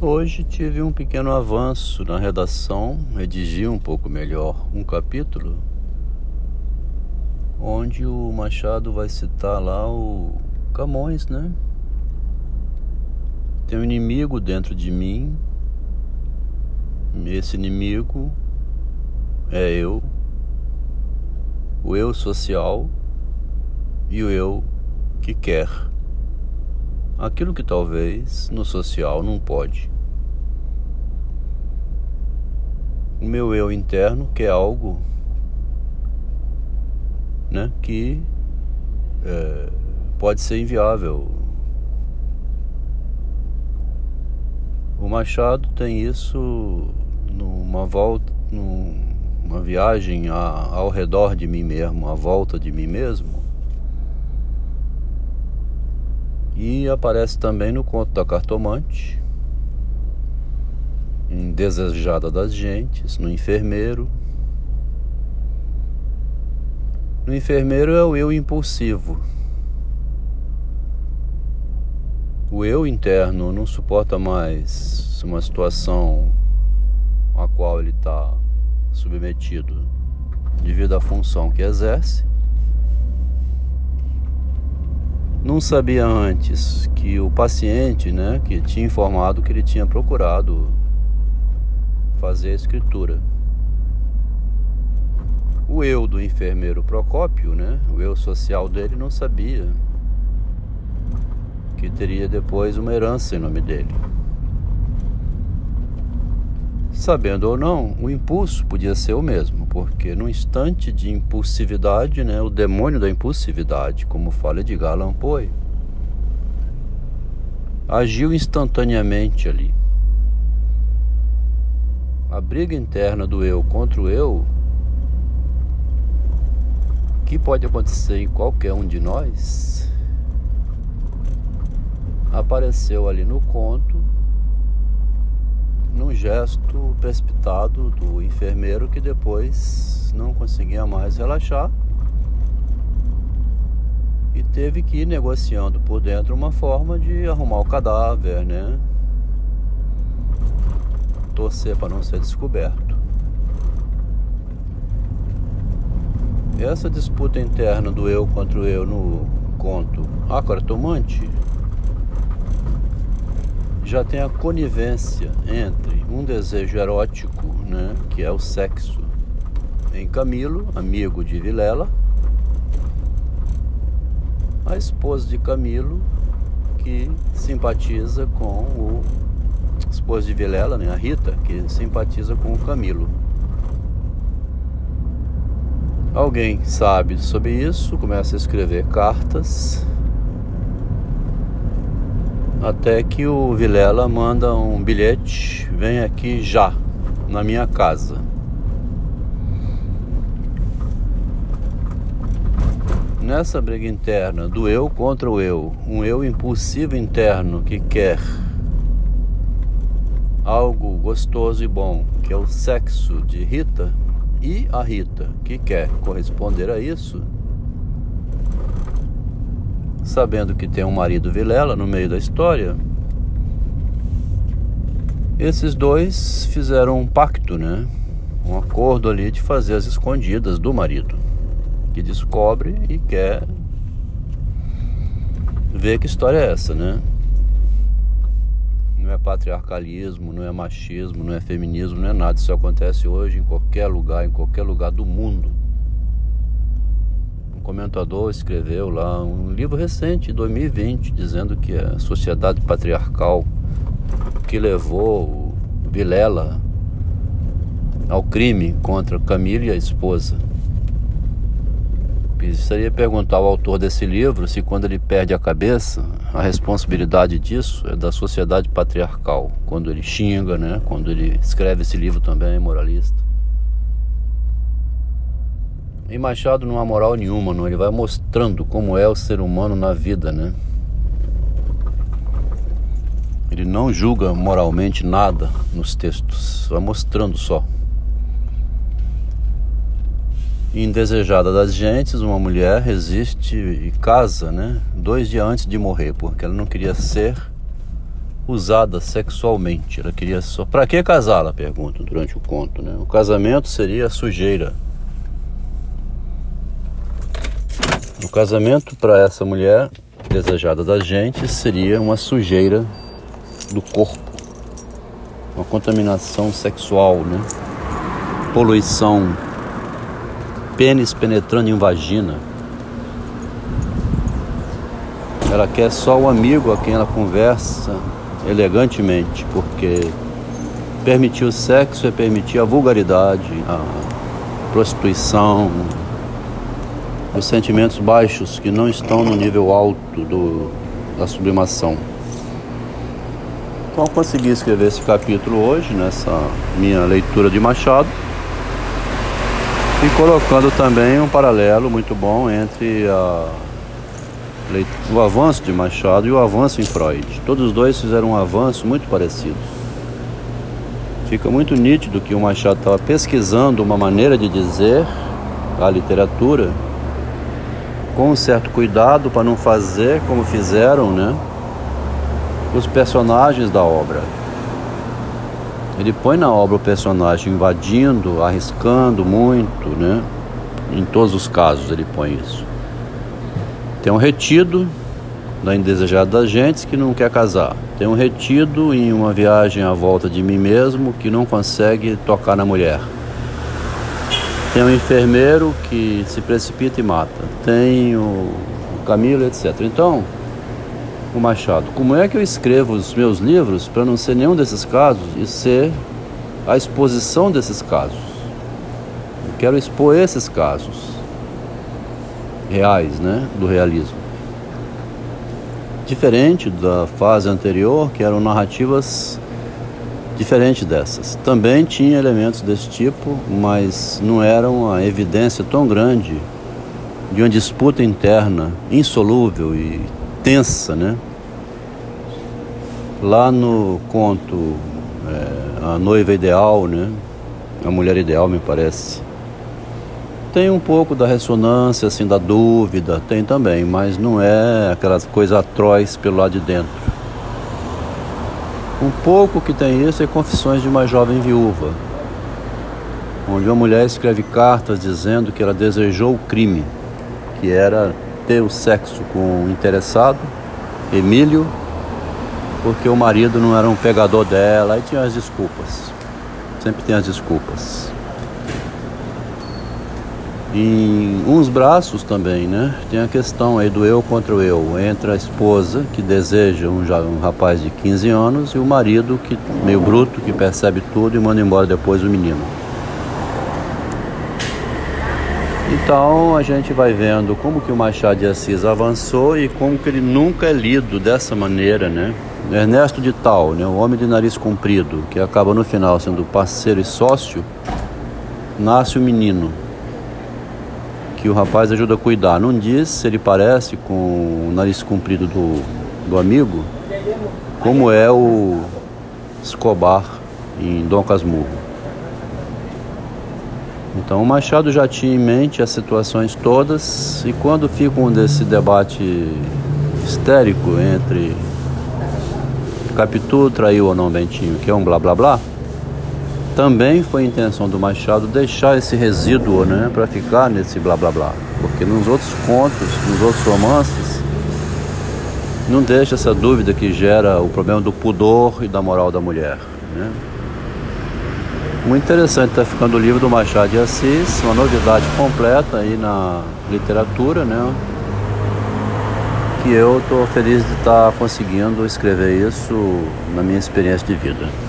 Hoje tive um pequeno avanço na redação, redigi um pouco melhor um capítulo onde o Machado vai citar lá o Camões, né? Tem um inimigo dentro de mim. Esse inimigo é eu, o eu social e o eu que quer aquilo que talvez no social não pode. O meu eu interno quer algo né, que é, pode ser inviável. O Machado tem isso numa volta, numa viagem ao redor de mim mesmo, à volta de mim mesmo. E aparece também no conto da cartomante, em Desejada das Gentes, no enfermeiro. No enfermeiro é o eu impulsivo. O eu interno não suporta mais uma situação a qual ele está submetido devido à função que exerce não sabia antes que o paciente, né, que tinha informado que ele tinha procurado fazer a escritura. O eu do enfermeiro Procópio, né, o eu social dele não sabia que teria depois uma herança em nome dele. Sabendo ou não, o impulso podia ser o mesmo, porque no instante de impulsividade, né, o demônio da impulsividade, como fala Edgar Allan Poe, agiu instantaneamente ali. A briga interna do eu contra o eu, que pode acontecer em qualquer um de nós, apareceu ali no conto num gesto precipitado do enfermeiro que depois não conseguia mais relaxar e teve que ir negociando por dentro uma forma de arrumar o cadáver, né? Torcer para não ser descoberto. Essa disputa interna do eu contra o eu no conto A Cartomante já tem a conivência entre um desejo erótico, né, que é o sexo, em Camilo, amigo de Vilela, a esposa de Camilo, que simpatiza com o esposa de Vilela, né, a Rita, que simpatiza com o Camilo. Alguém sabe sobre isso, começa a escrever cartas até que o Vilela manda um bilhete, vem aqui já, na minha casa. Nessa briga interna do eu contra o eu, um eu impulsivo interno que quer algo gostoso e bom, que é o sexo de Rita, e a Rita que quer corresponder a isso, sabendo que tem um marido Vilela no meio da história, esses dois fizeram um pacto, né? Um acordo ali de fazer as escondidas do marido, que descobre e quer ver que história é essa, né? Não é patriarcalismo, não é machismo, não é feminismo, não é nada. Isso acontece hoje em qualquer lugar, em qualquer lugar do mundo comentador escreveu lá um livro recente, 2020, dizendo que a sociedade patriarcal que levou Vilela ao crime contra Camila e a esposa. Precisaria perguntar ao autor desse livro se quando ele perde a cabeça, a responsabilidade disso é da sociedade patriarcal, quando ele xinga, né? Quando ele escreve esse livro também é moralista. E Machado não há moral nenhuma, não. Ele vai mostrando como é o ser humano na vida, né? Ele não julga moralmente nada nos textos, vai mostrando só. Indesejada das gentes, uma mulher resiste e casa, né? Dois dias antes de morrer, porque ela não queria ser usada sexualmente. Ela queria só. Para que casar? Ela pergunta durante o conto. Né? O casamento seria sujeira. O casamento para essa mulher desejada da gente seria uma sujeira do corpo, uma contaminação sexual, né? Poluição, pênis penetrando em vagina. Ela quer só o amigo a quem ela conversa elegantemente, porque permitir o sexo é permitir a vulgaridade, a prostituição, os sentimentos baixos que não estão no nível alto do, da sublimação. Então consegui escrever esse capítulo hoje, nessa minha leitura de Machado, e colocando também um paralelo muito bom entre a, o avanço de Machado e o avanço em Freud. Todos os dois fizeram um avanço muito parecido. Fica muito nítido que o Machado estava pesquisando uma maneira de dizer a literatura com um certo cuidado para não fazer como fizeram, né? Os personagens da obra. Ele põe na obra o personagem invadindo, arriscando muito, né? Em todos os casos ele põe isso. Tem um retido da indesejada das gentes que não quer casar. Tem um retido em uma viagem à volta de mim mesmo que não consegue tocar na mulher. Tem um enfermeiro que se precipita e mata. Tem o Camilo, etc. Então, o Machado, como é que eu escrevo os meus livros para não ser nenhum desses casos e ser a exposição desses casos? Eu quero expor esses casos reais, né, do realismo. Diferente da fase anterior, que eram narrativas diferente dessas. Também tinha elementos desse tipo, mas não era uma evidência tão grande de uma disputa interna insolúvel e tensa, né? Lá no conto é, A Noiva Ideal, né? A Mulher Ideal, me parece. Tem um pouco da ressonância, assim, da dúvida, tem também, mas não é aquelas coisas atroz pelo lado de dentro. Um pouco que tem isso é Confissões de uma Jovem Viúva, onde uma mulher escreve cartas dizendo que ela desejou o crime, que era ter o sexo com o interessado, Emílio, porque o marido não era um pegador dela, e tinha as desculpas. Sempre tem as desculpas. Em uns braços também, né? Tem a questão aí do eu contra o eu, entre a esposa que deseja um, um rapaz de 15 anos e o marido que meio bruto que percebe tudo e manda embora depois o menino. Então a gente vai vendo como que o Machado de Assis avançou e como que ele nunca é lido dessa maneira, né? Ernesto de Tal, né, o homem de nariz comprido, que acaba no final sendo parceiro e sócio, nasce o menino o rapaz ajuda a cuidar. Não diz se ele parece com o nariz comprido do, do amigo, como é o Escobar em Dom Casmurro. Então o Machado já tinha em mente as situações todas e quando fica um desse debate histérico entre Capitu traiu ou não Bentinho, que é um blá blá blá, também foi a intenção do Machado deixar esse resíduo, né, para ficar nesse blá blá blá, porque nos outros contos, nos outros romances, não deixa essa dúvida que gera o problema do pudor e da moral da mulher, né? Muito interessante está ficando o livro do Machado de Assis, uma novidade completa aí na literatura, né? Que eu estou feliz de estar tá conseguindo escrever isso na minha experiência de vida.